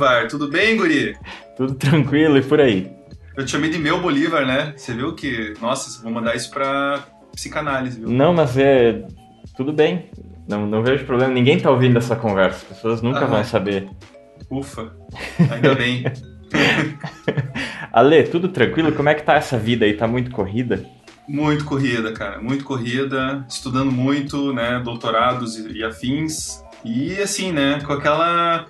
Bolívar. Tudo bem, guri? Tudo tranquilo e por aí? Eu te chamei de meu Bolívar, né? Você viu que... Nossa, vou mandar isso pra psicanálise, viu? Não, mas é... Tudo bem. Não, não vejo problema. Ninguém tá ouvindo essa conversa. As pessoas nunca vão saber. Ufa. Ainda bem. Ale, tudo tranquilo? Como é que tá essa vida aí? Tá muito corrida? Muito corrida, cara. Muito corrida. Estudando muito, né? Doutorados e, e afins. E assim, né? Com aquela...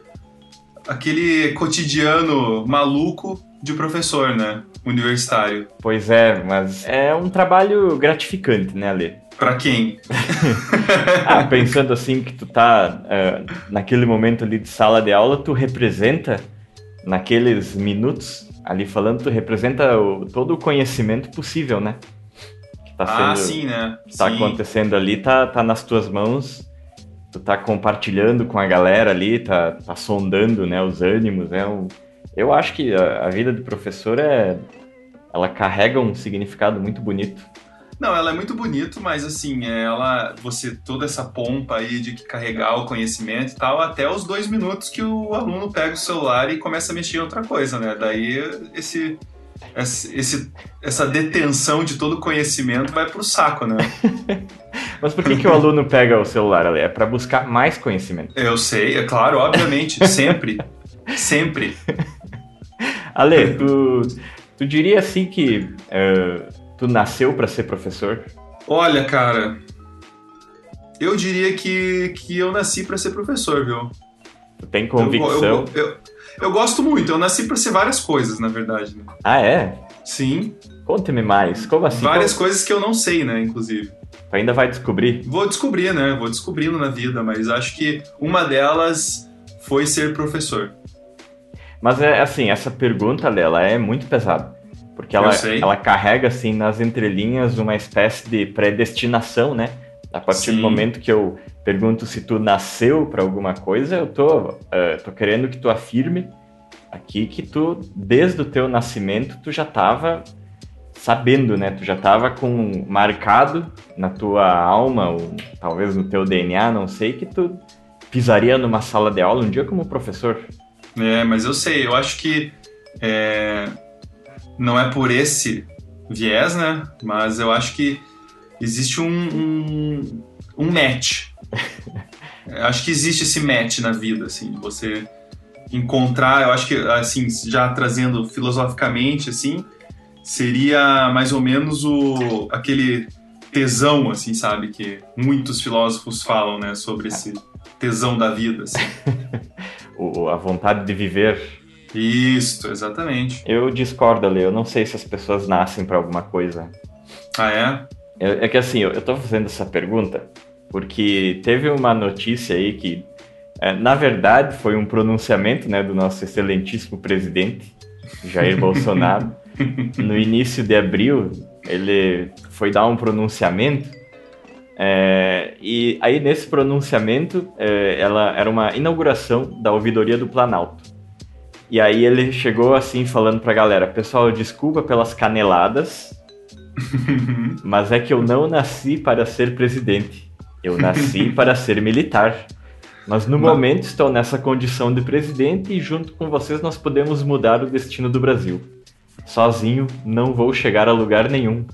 Aquele cotidiano maluco de professor, né? Universitário. Pois é, mas é um trabalho gratificante, né, Ale? Pra quem? Ah, pensando assim que tu tá eh, naquele momento ali de sala de aula, tu representa naqueles minutos ali falando, tu representa o- todo o conhecimento possível, né? Que tá ah, sendo, sim, né? que tá sim. acontecendo ali, tá, tá nas tuas mãos, tu tá compartilhando com a galera ali, tá, tá sondando, né, os ânimos, é um... Eu acho que a, a vida de professor é... Ela carrega um significado muito bonito. Não, ela é muito bonito, mas assim, ela, você toda essa pompa aí de que carregar o conhecimento e tal, até os dois minutos que o aluno pega o celular e começa a mexer em outra coisa, né? Daí esse, esse- essa detenção de todo o conhecimento vai pro saco, né? Mas por que, que o aluno pega o celular, Ale? É para buscar mais conhecimento. Eu sei, é claro, obviamente, sempre, sempre. Ale, tu, tu diria assim que eh, tu nasceu para ser professor? Olha, cara, eu diria que, que eu nasci pra ser professor, viu? Tu tem Eu- convicção? Eu, eu, eu gosto muito, eu nasci pra ser várias coisas, na verdade. né? Ah, é? Sim, Conte-me mais. Como assim? várias Como- coisas que eu não sei, né, inclusive. Tu ainda vai descobrir? Vou descobrir, né? Vou descobrindo na vida, mas acho que uma delas foi ser professor. Mas é assim, essa pergunta, Ale, ela é muito pesada. Porque ela, ela carrega, assim, nas entrelinhas uma espécie de predestinação, né? A partir do Sim. momento que eu pergunto se tu nasceu para alguma coisa, eu tô, eh, tô querendo que tu afirme aqui que tu, desde o teu nascimento, tu já tava sabendo, né? Tu já tava com marcado na tua alma, ou talvez no teu DNA, não sei, que tu pisaria numa sala de aula um dia como professor. É, mas eu sei, eu acho que é, não é por esse viés, né? Mas eu acho que existe um, um, um match. Eu acho que existe esse match na vida, assim, você encontrar, eu acho que, assim, já trazendo filosoficamente, assim, seria mais ou menos o aquele tesão, assim, sabe? Que muitos filósofos falam, né? Sobre esse tesão da vida, assim. O, a vontade de viver. Isso, exatamente. Eu discordo, Ale. Eu não sei se as pessoas nascem para alguma coisa. Ah, é? É, é que assim, eu, eu tô fazendo essa pergunta porque teve uma notícia aí que, é, na verdade, foi um pronunciamento né, do nosso excelentíssimo presidente, Jair Bolsonaro. No início de abril, ele foi dar um pronunciamento. é, e aí, nesse pronunciamento, é, ela era uma inauguração da ouvidoria do Planalto. E aí ele chegou assim falando pra galera: Pessoal, desculpa pelas caneladas, mas é que eu não nasci para ser presidente. Eu nasci para ser militar. Mas no Mas- momento estou nessa condição de presidente e junto com vocês nós podemos mudar o destino do Brasil. Sozinho não vou chegar a lugar nenhum.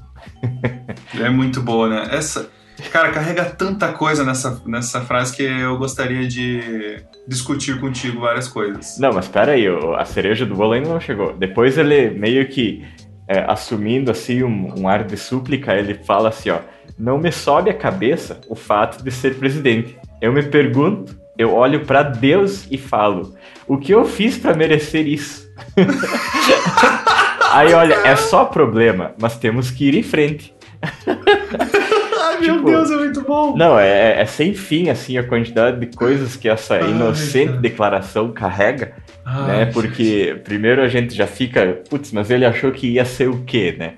É muito boa, né? Essa. Cara, carrega tanta coisa nessa, nessa frase que eu gostaria de discutir contigo várias coisas. Não, mas pera aí, a cereja do bolo ainda não chegou. Depois ele meio que é, assumindo assim um, um ar de súplica, ele fala assim, ó, não me sobe a cabeça o fato de ser presidente. Eu me pergunto, eu olho pra Deus e falo, o que eu fiz pra merecer isso? Aí olha, é só problema, mas temos que ir em frente. Ai, meu Tipo, Deus, é muito bom! Não, é, é sem fim assim a quantidade de coisas que essa Ai, inocente cara. declaração carrega Ai, né? Porque primeiro a gente já fica, putz, mas ele achou que ia ser o quê, né?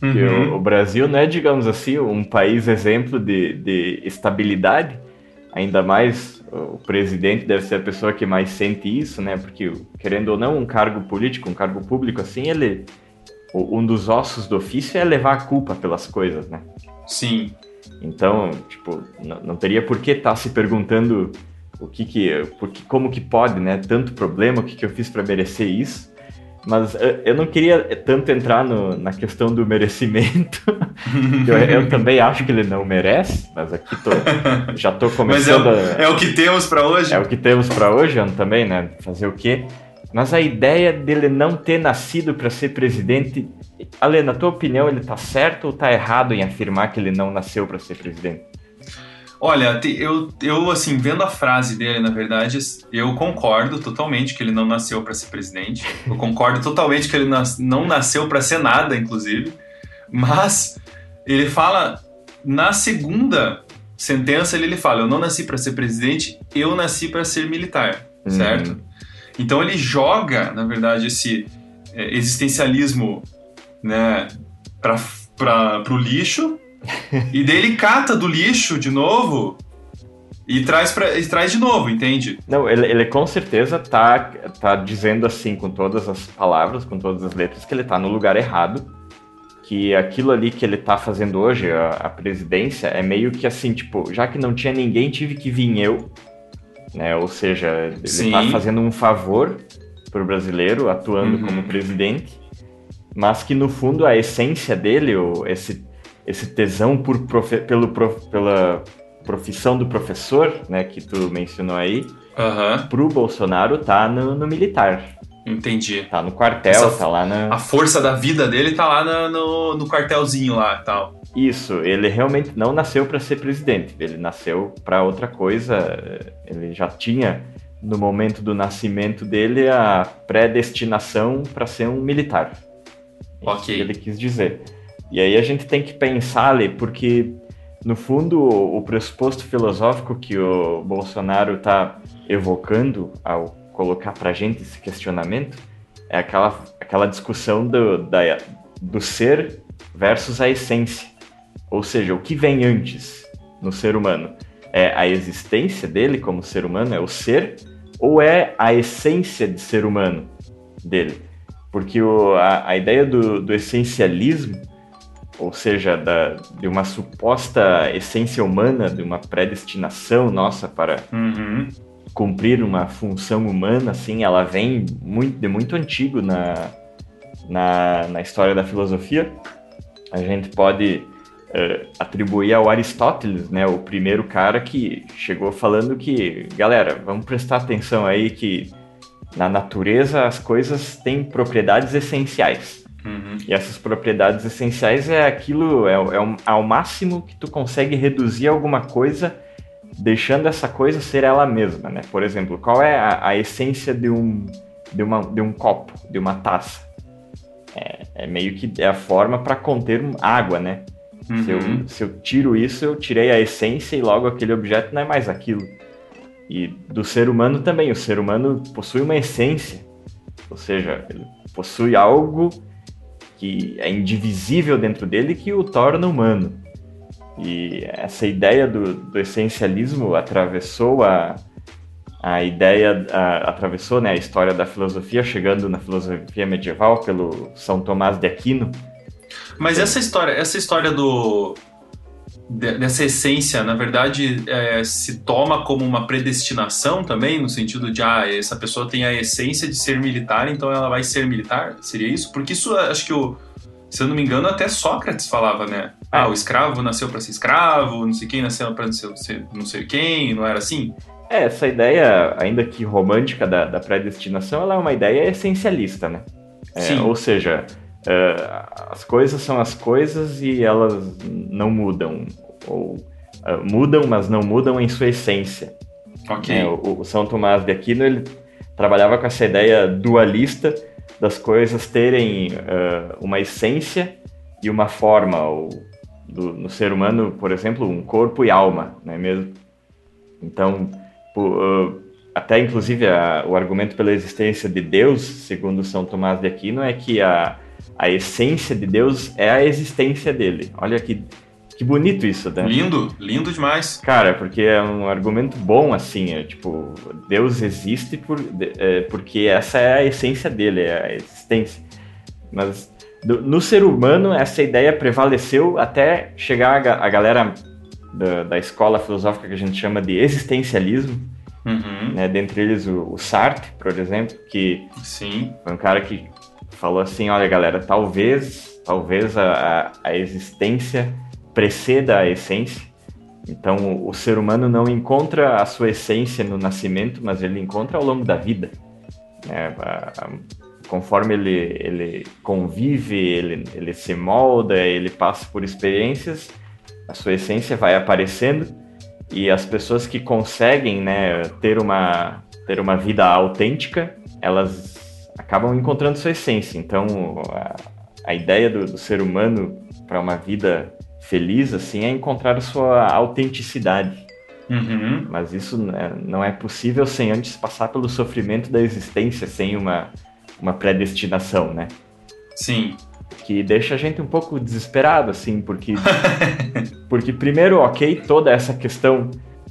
Porque Uhum. o, o Brasil não é, digamos assim, um país exemplo de, de estabilidade, ainda mais o presidente deve ser a pessoa que mais sente isso, né? Porque, querendo ou não, um cargo político, um cargo público assim, ele. Um dos ossos do ofício é levar a culpa pelas coisas, né? Sim. Então, tipo, não teria por que estar se perguntando o que que, porque, como que pode, né? Tanto problema, o que que eu fiz para merecer isso? Mas eu não queria tanto entrar no, na questão do merecimento. eu, eu, também acho que ele não merece, mas aqui tô, já tô começando. Mas é, o, a, é o que temos para hoje. É o que temos para hoje, também, né? Fazer o quê? Mas a ideia dele não ter nascido para ser presidente, Ale, na tua opinião, ele tá certo ou tá errado em afirmar que ele não nasceu para ser presidente? Olha, eu, eu, assim, vendo a frase dele, na verdade, eu concordo totalmente que ele não nasceu para ser presidente. Eu concordo totalmente que ele nas, não nasceu para ser nada, inclusive. Mas ele fala, na segunda sentença, ele, ele fala: Eu não nasci para ser presidente, eu nasci para ser militar, uhum. certo? Então ele joga, na verdade, esse é, existencialismo né, para o lixo e daí ele cata do lixo de novo e traz, pra, e traz de novo, entende? Não, ele, ele com certeza tá, tá dizendo assim, com todas as palavras, com todas as letras, que ele tá no lugar errado. Que aquilo ali que ele tá fazendo hoje, a, a presidência, é meio que assim, tipo, já que não tinha ninguém, tive que vir eu. Né? Ou seja, ele tá Sim. tá fazendo um favor pro brasileiro, atuando uhum. como presidente, mas que no fundo a essência dele, esse esse tesão por profe pelo prof pela profissão do professor, né, que tu mencionou aí, uhum. pro Bolsonaro tá no, no, militar. Entendi. Tá no quartel, Essa, tá lá na... A força da vida dele tá lá no, no, no quartelzinho lá e tal. Isso, ele realmente não nasceu para ser presidente, ele nasceu para outra coisa, ele já tinha no momento do nascimento dele a predestinação para ser um militar. Ok. Isso que ele quis dizer. E aí a gente tem que pensar ali, porque no fundo o pressuposto filosófico que o Bolsonaro está evocando ao colocar para a gente esse questionamento é aquela, aquela discussão do, da, do ser versus a essência. Ou seja, o que vem antes no ser humano? É a existência dele como ser humano? É o ser? Ou é a essência de ser humano dele? Porque o, a, a ideia do, do essencialismo ou seja, da, de uma suposta essência humana, de uma predestinação nossa para uhum. Cumprir uma função humana, assim, ela vem muito, de muito antigo na, na, na história da filosofia. A gente pode uh, atribuir ao Aristóteles, né, o primeiro cara que chegou falando que, galera, vamos prestar atenção aí que na natureza as coisas têm propriedades essenciais. Uhum. E essas propriedades essenciais é aquilo, é, é ao máximo que tu consegue reduzir alguma coisa, deixando essa coisa ser ela mesma, né? Por exemplo, qual é a, a essência de um, de, uma, de um copo, de uma taça? É, é meio que é a forma para conter água, né? Uhum. Se, eu, uhum. se eu tiro isso, eu tirei a essência e logo aquele objeto não é mais aquilo. E do ser humano também, o ser humano possui uma essência, ou seja, ele possui algo que é indivisível dentro dele que o torna humano. E essa ideia do, do essencialismo atravessou a, a ideia, a, atravessou né, a história da filosofia, chegando na filosofia medieval pelo São Tomás de Aquino. Mas essa história, essa história do, dessa essência, na verdade, é, se toma como uma predestinação também, no sentido de, ah, essa pessoa tem a essência de ser militar, então ela vai ser militar? Seria isso? Porque isso, acho que o, se eu não me engano, até Sócrates falava, né? Ah, o escravo nasceu para ser escravo, não sei quem nasceu para ser não sei quem, não era assim? É, essa ideia, ainda que romântica da, da predestinação, ela é uma ideia essencialista, né? É, Sim. Ou seja, uh, as coisas são as coisas e elas não mudam. Ou uh, mudam, mas não mudam em sua essência. Ok. É, o, o, São Tomás de Aquino ele trabalhava com essa ideia dualista das coisas terem uh, uma essência e uma forma. Ou, do, no ser humano, por exemplo, um corpo e alma, não é mesmo? Então, até inclusive a, o argumento pela existência de Deus, segundo São Tomás de Aquino, é que a, a essência de Deus é a existência dele. Olha que, que bonito isso, né? Lindo, lindo demais. Cara, porque é um argumento bom, assim, é, tipo, Deus existe por, é, porque essa é a essência dele, é a existência. Mas do, no ser humano, essa ideia prevaleceu até chegar a, a galera da, da escola filosófica que a gente chama de existencialismo, Uhum. né? Dentre eles o, o Sartre, por exemplo, que Sim. foi um cara que falou assim, olha galera, talvez, talvez a, a, a existência preceda a essência. Então o, ser humano não encontra a sua essência no nascimento, mas ele encontra ao longo da vida. né? A- a- conforme ele, ele convive, ele, ele se molda, ele passa por experiências, a sua essência vai aparecendo e as pessoas que conseguem né, ter, uma, ter uma vida autêntica, elas acabam encontrando sua essência. Então, a, a ideia do, do ser humano para uma vida feliz assim é encontrar a sua autenticidade. Uhum. Mas isso né, não é possível sem antes passar pelo sofrimento da existência, sem uma, uma predestinação, né? Sim. que deixa a gente um pouco desesperado, assim, porque, porque primeiro, ok, toda essa questão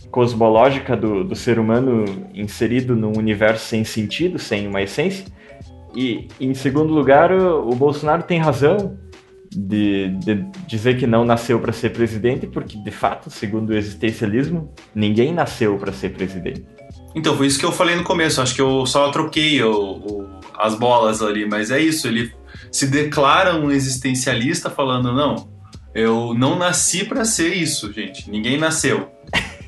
cosmológica do, do ser humano inserido num universo sem sentido, sem uma essência, e em segundo lugar, o, o Bolsonaro tem razão de, de dizer que não nasceu para ser presidente, porque de fato, segundo o existencialismo, ninguém nasceu para ser presidente. Então, foi isso que eu falei no começo. Acho que eu só troquei o, o- as bolas ali, mas é isso. Ele se declara um existencialista falando: não, eu não nasci pra ser isso, gente. Ninguém nasceu.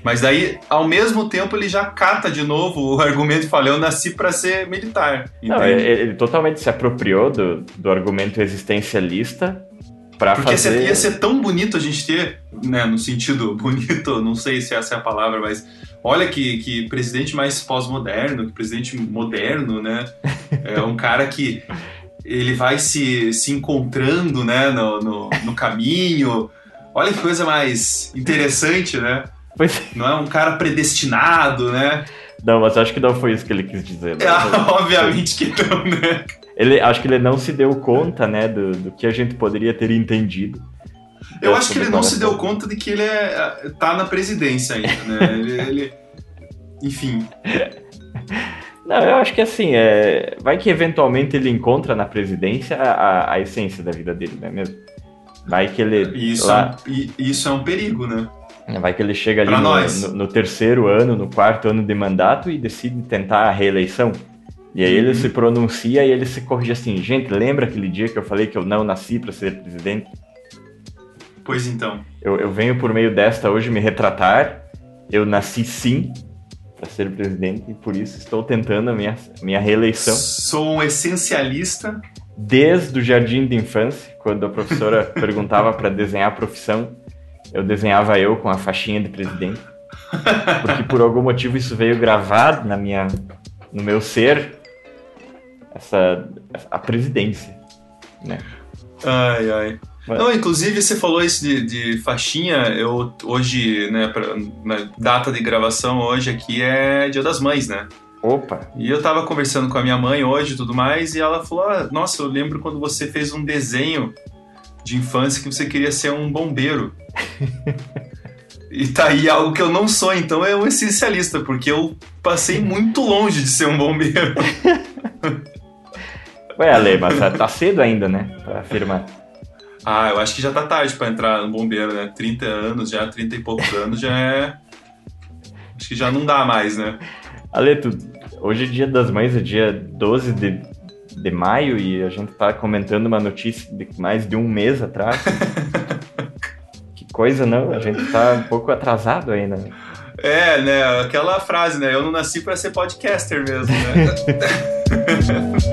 Mas daí, ao mesmo tempo, ele já cata de novo o argumento e fala: eu nasci pra ser militar. Não, entende? ele, ele totalmente se apropriou do, do argumento existencialista para Porque ia fazer... ser, ia ser tão bonito a gente ter, né, no sentido bonito, não sei se essa é a palavra, mas olha que, que presidente mais pós-moderno, que presidente moderno, né? É um cara que ele vai se, se encontrando, né, no, no, no caminho. Olha que coisa mais interessante, né? Pois Não é um cara predestinado, né? Não, mas acho que não foi isso que ele quis dizer. né? É, obviamente que não, né? Ele, acho que ele não se deu conta, né, do, do que a gente poderia ter entendido. Eu dessa acho que ele não se deu conta de que ele é, tá na presidência ainda, né? Ele, ele- enfim, Não, eu acho que assim, é... vai que eventualmente ele encontra na presidência a, a- essência da vida dele, não é mesmo? Vai que ele isso, lá, é, um- e- isso é um perigo, né? Vai que ele chega ali no, no- no terceiro ano, no quarto ano de mandato e decide tentar a reeleição. E aí ele Uhum. se pronuncia e ele se corrige assim, gente, lembra aquele dia que eu falei que eu não nasci para ser presidente? Pois então. Eu, eu venho por meio desta hoje me retratar. Eu nasci sim para ser presidente e por isso estou tentando a minha, minha reeleição Sou um essencialista. desde o jardim de infância, quando a professora perguntava para desenhar a profissão, eu desenhava eu com a faixinha de presidente, porque por algum motivo isso veio gravado na minha, no meu ser, essa a presidência, né? Ai, ai. Mas- Não, inclusive você falou isso de, de faixinha. Eu hoje, né, pra, na data de gravação hoje aqui é Dia das Mães, né? Opa, E eu tava conversando com a minha mãe hoje e tudo mais, e ela falou: ah, Nossa, eu lembro quando você fez um desenho de infância que você queria ser um bombeiro. e tá aí algo que eu não sou, então é um essencialista, porque eu passei muito longe de ser um bombeiro. ué Ale, mas tá cedo ainda, né, para afirmar. Ah, eu acho que já tá tarde pra entrar no bombeiro, né? 30 anos, já 30 e poucos anos já é. Acho que já não dá mais, né? Ale, tu, hoje é dia das mães, é dia 12 de, de maio e a gente tá comentando uma notícia de mais de um mês atrás. coisa, não? A gente tá um pouco atrasado ainda. É, né? Aquela frase, né? Eu não nasci pra ser podcaster mesmo, né?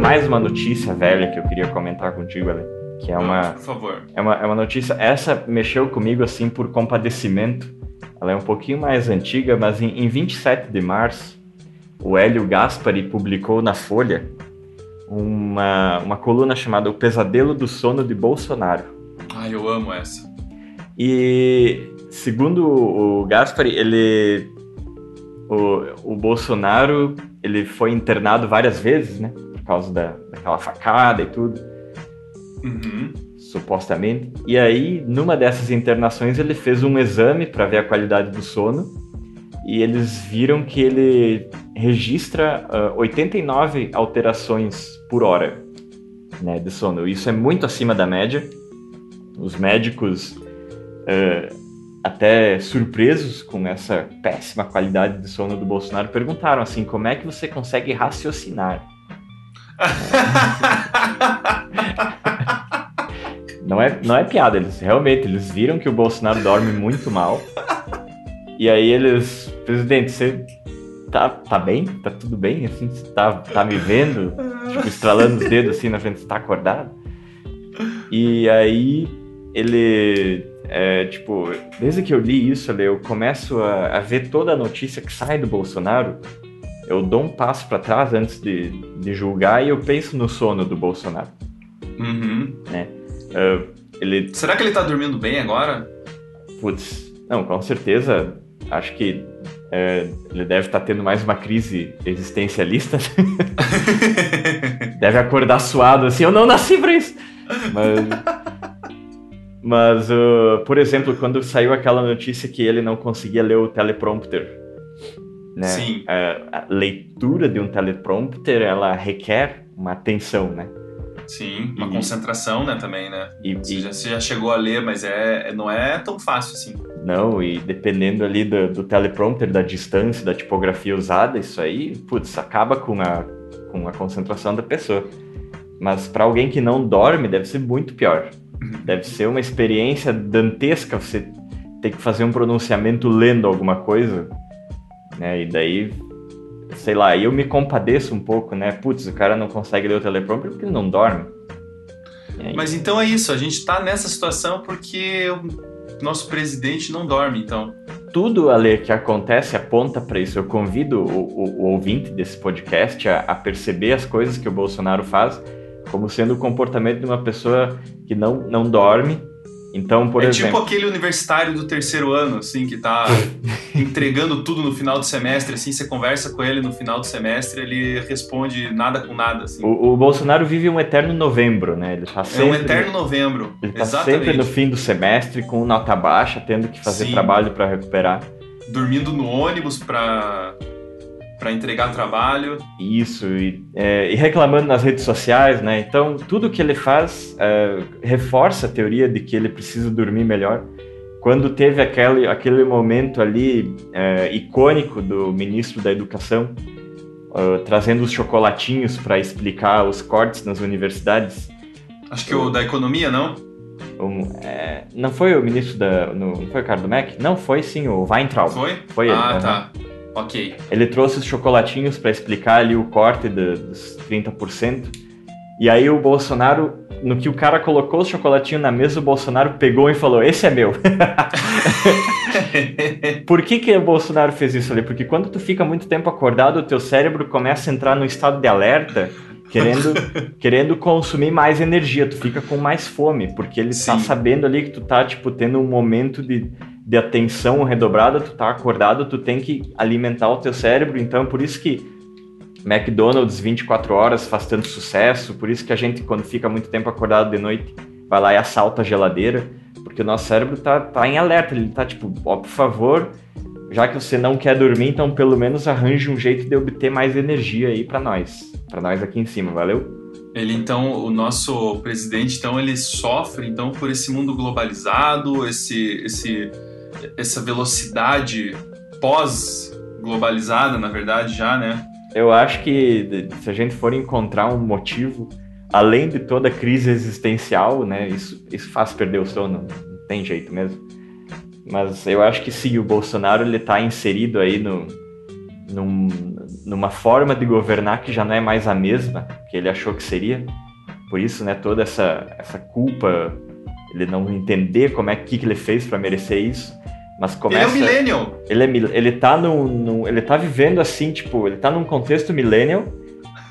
mais uma notícia velha que eu queria comentar contigo, Ale, que é uma, Por favor. é uma, é uma notícia. Essa mexeu comigo assim por compadecimento. Ela é um pouquinho mais antiga, mas em, em 27 de março, o Hélio Gaspari publicou na Folha uma, uma coluna chamada O Pesadelo do Sono de Bolsonaro. Ai, eu amo essa. E segundo o Gaspari, ele o, o Bolsonaro ele foi internado várias vezes, né? Por causa da, daquela facada e tudo. Uhum. supostamente. E aí, numa dessas internações, ele fez um exame para ver a qualidade do sono e eles viram que ele registra uh, 89 alterações por hora né, de sono. Isso é muito acima da média. Os médicos, uh, até surpresos com essa péssima qualidade de sono do Bolsonaro, perguntaram assim: como é que você consegue raciocinar? não é, não é piada, eles realmente eles viram que o Bolsonaro dorme muito mal. E aí eles, presidente, você tá, tá bem? Tá tudo bem? Assim, você tá, tá me vendo? Tipo, estralando os dedos assim na frente, você tá acordado? E aí ele, é, tipo, desde que eu li isso, eu começo a, a, ver toda a notícia que sai do Bolsonaro, eu dou um passo para trás antes de, de julgar e eu penso no sono do Bolsonaro. Uhum. Né? Uh, ele... Será que ele tá dormindo bem agora? Putz, não, com certeza. Acho que é, ele deve estar tá tendo mais uma crise existencialista. deve acordar suado assim, eu não nasci pra isso. Mas, mas uh, por exemplo, quando saiu aquela notícia que ele não conseguia ler o teleprompter, né? Sim. A, a leitura de um teleprompter, ela requer uma atenção, né? Sim, uma e, concentração, né, também, né? E, você, e, já, você, já, chegou a ler, mas é, não é tão fácil assim. Não, e dependendo ali do, do teleprompter, da distância, da tipografia usada, isso aí, putz, acaba com a, com a concentração da pessoa. Mas para alguém que não dorme, deve ser muito pior. Uhum. Deve ser uma experiência dantesca você ter que fazer um pronunciamento lendo alguma coisa, né? E daí sei lá, eu me compadeço um pouco, né? Putz, o cara não consegue ler o teleprompter porque ele não dorme. Mas então é isso, a gente tá nessa situação porque o nosso presidente não dorme, então. Tudo, Ale, que acontece aponta para isso. Eu convido o, o, o, ouvinte desse podcast a, a perceber as coisas que o Bolsonaro faz como sendo o comportamento de uma pessoa que não, não dorme então, por é exemplo. É tipo aquele universitário do terceiro ano, assim, que tá entregando tudo no final do semestre, assim, você conversa com ele no final do semestre, ele responde nada com nada, assim. O, o Bolsonaro vive um eterno novembro, né? Ele tá sempre, é um eterno novembro. Ele tá Exatamente. sempre no fim do semestre, com nota baixa, tendo que fazer Sim. trabalho para recuperar. Dormindo no ônibus para para entregar trabalho. Isso, e, é, e, reclamando nas redes sociais, né? Então, tudo que ele faz é, reforça a teoria de que ele precisa dormir melhor. Quando teve aquele, aquele momento ali é, icônico do ministro da Educação, uh, trazendo os chocolatinhos para explicar os cortes nas universidades. Acho que o da economia, não? Um, é, não foi o ministro da. No, não foi o cara do MEC? Não, foi sim, o Weintraub. Foi? Foi ele. Ah, tá. Ok. Ele trouxe os chocolatinhos para explicar ali o corte dos 30%. E aí o Bolsonaro, no que o cara colocou o chocolatinho na mesa, o Bolsonaro pegou e falou: Esse é meu. Por que, que o Bolsonaro fez isso ali? Porque quando tu fica muito tempo acordado, o teu cérebro começa a entrar no estado de alerta, querendo, querendo consumir mais energia. Tu fica com mais fome, porque ele Sim. tá sabendo ali que tu tá, tipo, tendo um momento de de atenção redobrada, tu tá acordado, tu tem que alimentar o teu cérebro, então por isso que McDonald's 24 horas faz tanto sucesso, por isso que a gente quando fica muito tempo acordado de noite, vai lá e assalta a geladeira, porque o nosso cérebro tá, tá em alerta, ele tá tipo, ó, por favor, já que você não quer dormir, então pelo menos arranje um jeito de obter mais energia aí para nós, para nós aqui em cima, valeu? Ele então, o nosso presidente, então ele sofre então por esse mundo globalizado, esse esse essa velocidade pós-globalizada, na verdade, já, né? Eu acho que se a gente for encontrar um motivo, além de toda crise existencial, né, isso, isso faz perder o sono, não tem jeito mesmo. Mas eu acho que sim, o Bolsonaro ele está inserido aí no, num, numa forma de governar que já não é mais a mesma que ele achou que seria. Por isso, né, toda essa, essa culpa, ele não entender como é que, que ele fez para merecer isso. Mas começa, ele é um millennial. Ele, é, ele, tá no, no, ele tá vivendo assim, tipo, ele tá num contexto millennial.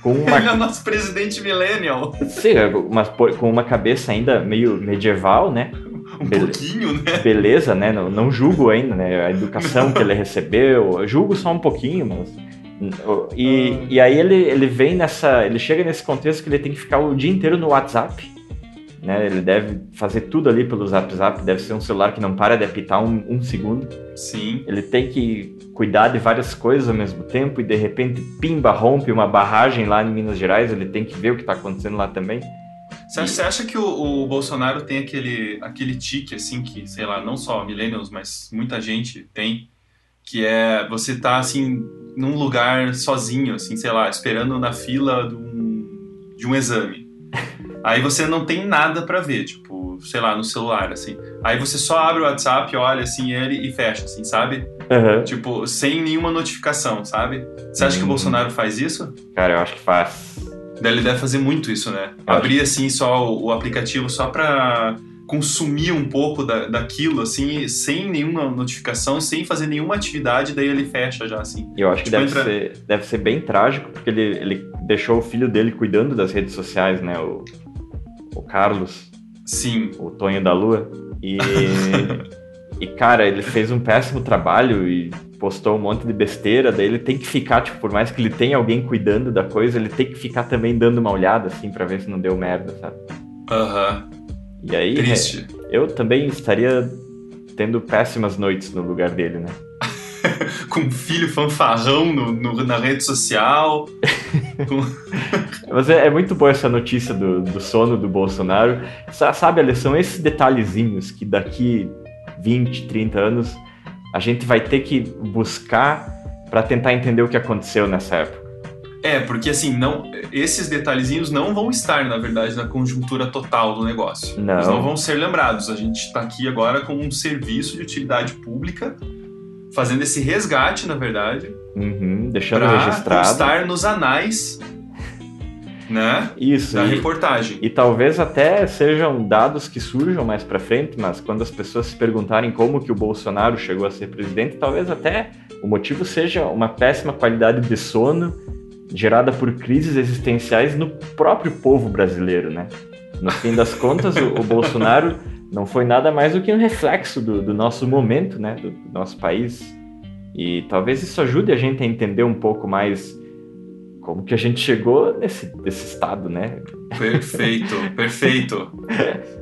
Com uma... Ele é o nosso presidente millennial. Sim, mas com uma cabeça ainda meio medieval, né? Um Be pouquinho, né? Beleza, né? Não, não julgo ainda, né? A educação não. que ele recebeu. julgo só um pouquinho, mas. E, ah. e aí ele, ele vem nessa. Ele chega nesse contexto que ele tem que ficar o dia inteiro no WhatsApp né? Ele deve fazer tudo ali pelo Zap Zap, deve ser um celular que não para de apitar um, um segundo. Sim. Ele tem que cuidar de várias coisas ao mesmo tempo e de repente pimba, rompe uma barragem lá em Minas Gerais, ele tem que ver o que está acontecendo lá também. Você acha, você acha que o, o, Bolsonaro tem aquele, aquele tique, assim, que, sei lá, não só millennials, mas muita gente tem, que é você tá, assim, num lugar sozinho, assim, sei lá, esperando na fila de um, de um exame. Aí você não tem nada para ver, tipo, sei lá, no celular, assim. Aí você só abre o WhatsApp, olha assim ele e fecha, assim, sabe? Uhum. Tipo, sem nenhuma notificação, sabe? Você acha que o Hum. Bolsonaro faz isso? Cara, eu acho que faz. Daí Ele deve fazer muito isso, né? Eu acho. Abrir assim só o, o aplicativo só pra consumir um pouco da, daquilo, assim, sem nenhuma notificação, sem fazer nenhuma atividade, daí ele fecha já, assim. E eu acho que Tipo, deve, entra- ser, deve ser bem trágico, porque ele, ele deixou o filho dele cuidando das redes sociais, né? O, o Carlos, Sim. o Tonho da Lua. E, e, cara, ele fez um péssimo trabalho e postou um monte de besteira. Daí ele tem que ficar, tipo, por mais que ele tenha alguém cuidando da coisa, ele tem que ficar também dando uma olhada, assim, pra ver se não deu merda, sabe? Aham. E aí, Triste. eu também estaria tendo péssimas noites no lugar dele, né? Com um filho fanfarrão no, no- na rede social. Com- Mas é, é muito boa essa notícia do, do sono do Bolsonaro. Sa- Sabe, Ale, são esses detalhezinhos que daqui 20, 30 anos a gente vai ter que buscar pra tentar entender o que aconteceu nessa época. É, porque assim, não, esses detalhezinhos não vão estar, na verdade, na conjuntura total do negócio. Não. Eles não vão ser lembrados. A gente está aqui agora com um serviço de utilidade pública, fazendo esse resgate, na verdade, Uhum, deixando para registrado. constar nos anais, né, Isso. da E, reportagem. e talvez até sejam dados que surjam mais pra frente, mas quando as pessoas se perguntarem como que o Bolsonaro chegou a ser presidente, talvez até o motivo seja uma péssima qualidade de sono gerada por crises existenciais no próprio povo brasileiro, né? No fim das contas, o, o Bolsonaro não foi nada mais do que um reflexo do, do nosso momento, né? Do, do nosso país. E talvez isso ajude a gente a entender um pouco mais como que a gente chegou nesse, nesse estado, né? Perfeito, perfeito.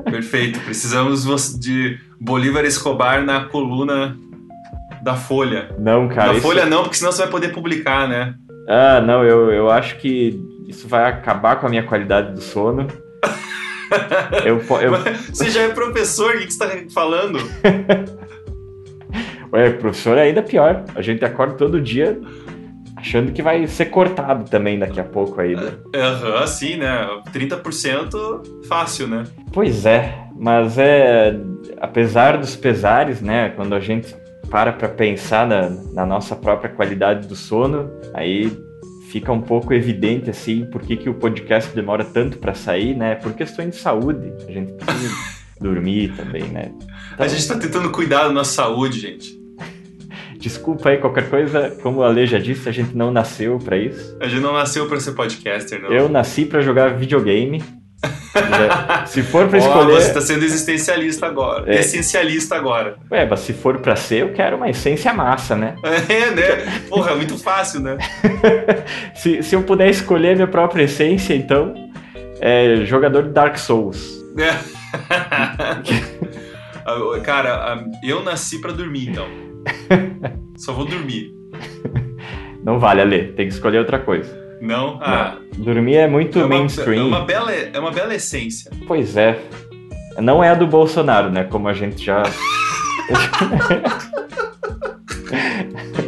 Perfeito. Precisamos de Bolívar Escobar na coluna da Folha. Não, cara. da isso- Folha não, porque senão você vai poder publicar, né? Ah, não, eu, eu acho que isso vai acabar com a minha qualidade do sono. Eu, eu, Você já é professor, o que que você está falando? Ué, professor é ainda pior. A gente acorda todo dia achando que vai ser cortado também daqui a pouco aí. né? Aham, sim, né? 30% fácil, né? Pois é, mas é. Apesar dos pesares, né? Quando a gente para pra pensar na, na nossa própria qualidade do sono, aí fica um pouco evidente, assim, por que, que o podcast demora tanto pra sair, né? Por questões de saúde. A gente precisa dormir também, né? Então, A gente está tentando cuidar da nossa saúde, gente. Desculpa aí qualquer coisa, como a Lê já disse, a gente não nasceu pra isso. A gente não nasceu para ser podcaster, não. Eu nasci pra jogar videogame. Se for pra escolher. você está sendo existencialista agora. É. Essencialista agora. Ué, mas se for pra ser, eu quero uma essência massa, né? É, né? Porra, é muito fácil, né? Se, se eu puder escolher minha própria essência, então, é jogador de Dark Souls. Ah, Cara, ah, eu nasci pra dormir, então. Só vou dormir. Não vale, Ale, tem que escolher outra coisa. Não? Ah, Dormir é muito é, uma, mainstream. é, uma bela, é uma bela essência. Pois é. Não é a do Bolsonaro, né? Como a gente já.